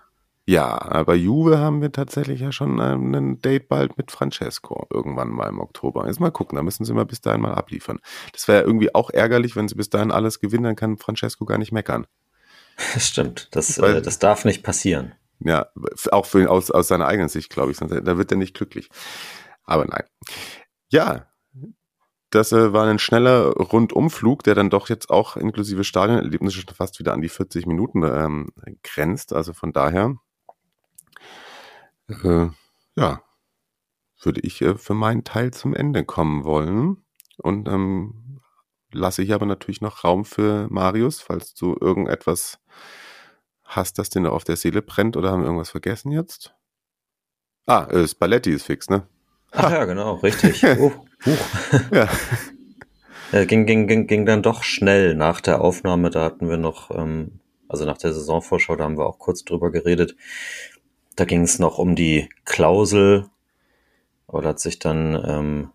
Ja, aber Juve haben wir tatsächlich ja schon ähm, ein Date bald mit Francesco irgendwann mal im Oktober. Jetzt mal gucken, da müssen sie mal bis dahin mal abliefern. Das wäre irgendwie auch ärgerlich, wenn sie bis dahin alles gewinnen, dann kann Francesco gar nicht meckern.
Das stimmt, das, Weil, äh, das darf nicht passieren.
Ja, auch für, aus, aus seiner eigenen Sicht, glaube ich, sonst, da wird er nicht glücklich. Aber nein. Ja, das äh, war ein schneller Rundumflug, der dann doch jetzt auch inklusive Stadionerlebnisse schon fast wieder an die 40 Minuten ähm, grenzt. Also von daher, äh, ja, würde ich äh, für meinen Teil zum Ende kommen wollen. Und ähm, lasse ich aber natürlich noch Raum für Marius, falls du irgendetwas hast, das dir noch auf der Seele brennt oder haben wir irgendwas vergessen jetzt? Ah, äh, Spalletti ist fix, ne?
Ach ja, genau, richtig. Oh, ja. Äh, ging, ging, ging, ging dann doch schnell nach der Aufnahme. Da hatten wir noch, ähm, also nach der Saisonvorschau, da haben wir auch kurz drüber geredet. Da ging es noch um die Klausel, aber da hat sich dann ähm,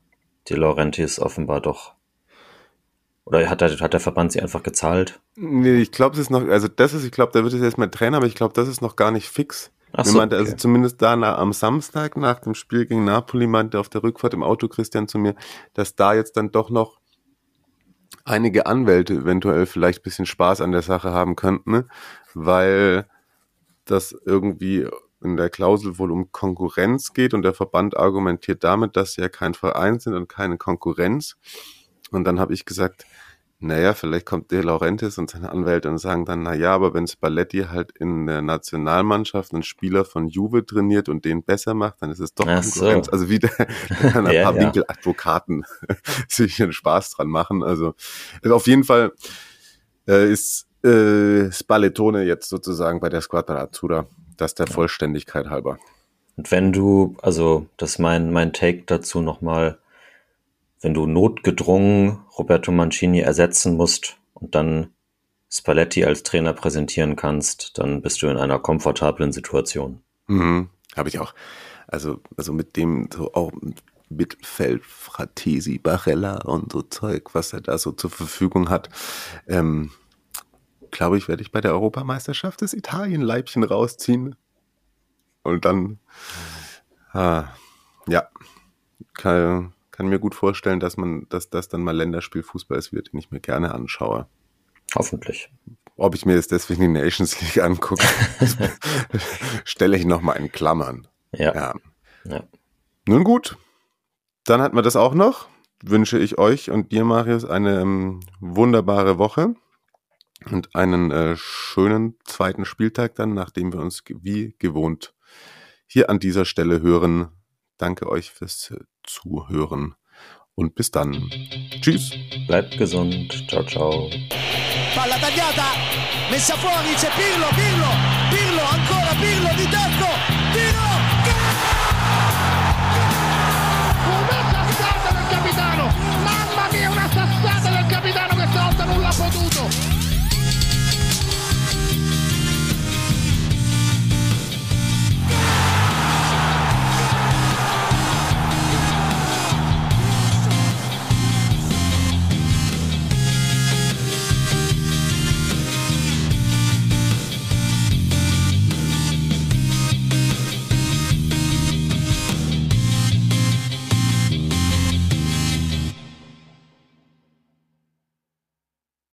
die Laurentis offenbar doch oder hat der, hat der Verband sie einfach gezahlt?
Nee, ich glaube, es ist noch, also das ist, ich glaube, da wird es jetzt mal Trainer, aber ich glaube, das ist noch gar nicht fix. Ach so, meinte, also okay. also zumindest da na, am Samstag nach dem Spiel gegen Napoli meinte auf der Rückfahrt im Auto Christian zu mir, dass da jetzt dann doch noch einige Anwälte eventuell vielleicht ein bisschen Spaß an der Sache haben könnten, ne? weil das irgendwie in der Klausel wohl um Konkurrenz geht und der Verband argumentiert damit, dass sie ja kein Verein sind und keine Konkurrenz. Und dann habe ich gesagt, naja, vielleicht kommt De Laurentiis und seine Anwälte und sagen dann, naja, aber wenn Spalletti halt in der Nationalmannschaft einen Spieler von Juve trainiert und den besser macht, dann ist es doch Ach Konkurrenz. So. Also wieder ein ja, paar ja. Winkeladvokaten sich einen Spaß dran machen. Also, also auf jeden Fall äh, ist äh, Spallettone jetzt sozusagen bei der Squadra Azzurra, das der Vollständigkeit halber.
Und wenn du, also das ist mein, mein Take dazu nochmal, wenn du notgedrungen Roberto Mancini ersetzen musst und dann Spalletti als Trainer präsentieren kannst, dann bist du in einer komfortablen Situation.
Mhm, Habe ich auch. Also, also mit dem so auch Mittelfeld, Fratesi, Barella und so Zeug, was er da so zur Verfügung hat. Ähm, glaube ich, werde ich bei der Europameisterschaft das Italien-Leibchen rausziehen. Und dann, ah, ja, kann, kann mir gut vorstellen, dass man, dass das dann mal Länderspielfußball ist, wird, den ich mir gerne anschaue.
Hoffentlich.
Ob ich mir jetzt deswegen die Nations League angucke, stelle ich nochmal in Klammern.
Ja. ja. ja.
Nun gut, dann hatten wir das auch noch. Wünsche ich euch und dir, Marius, eine ähm, wunderbare Woche und einen äh, schönen zweiten Spieltag dann, nachdem wir uns wie gewohnt hier an dieser Stelle hören. Danke euch fürs Zuhören und bis dann. Tschüss.
Bleibt gesund. Ciao, ciao.
Palla tagliata, messa fuori, c'è Pirlo, Pirlo,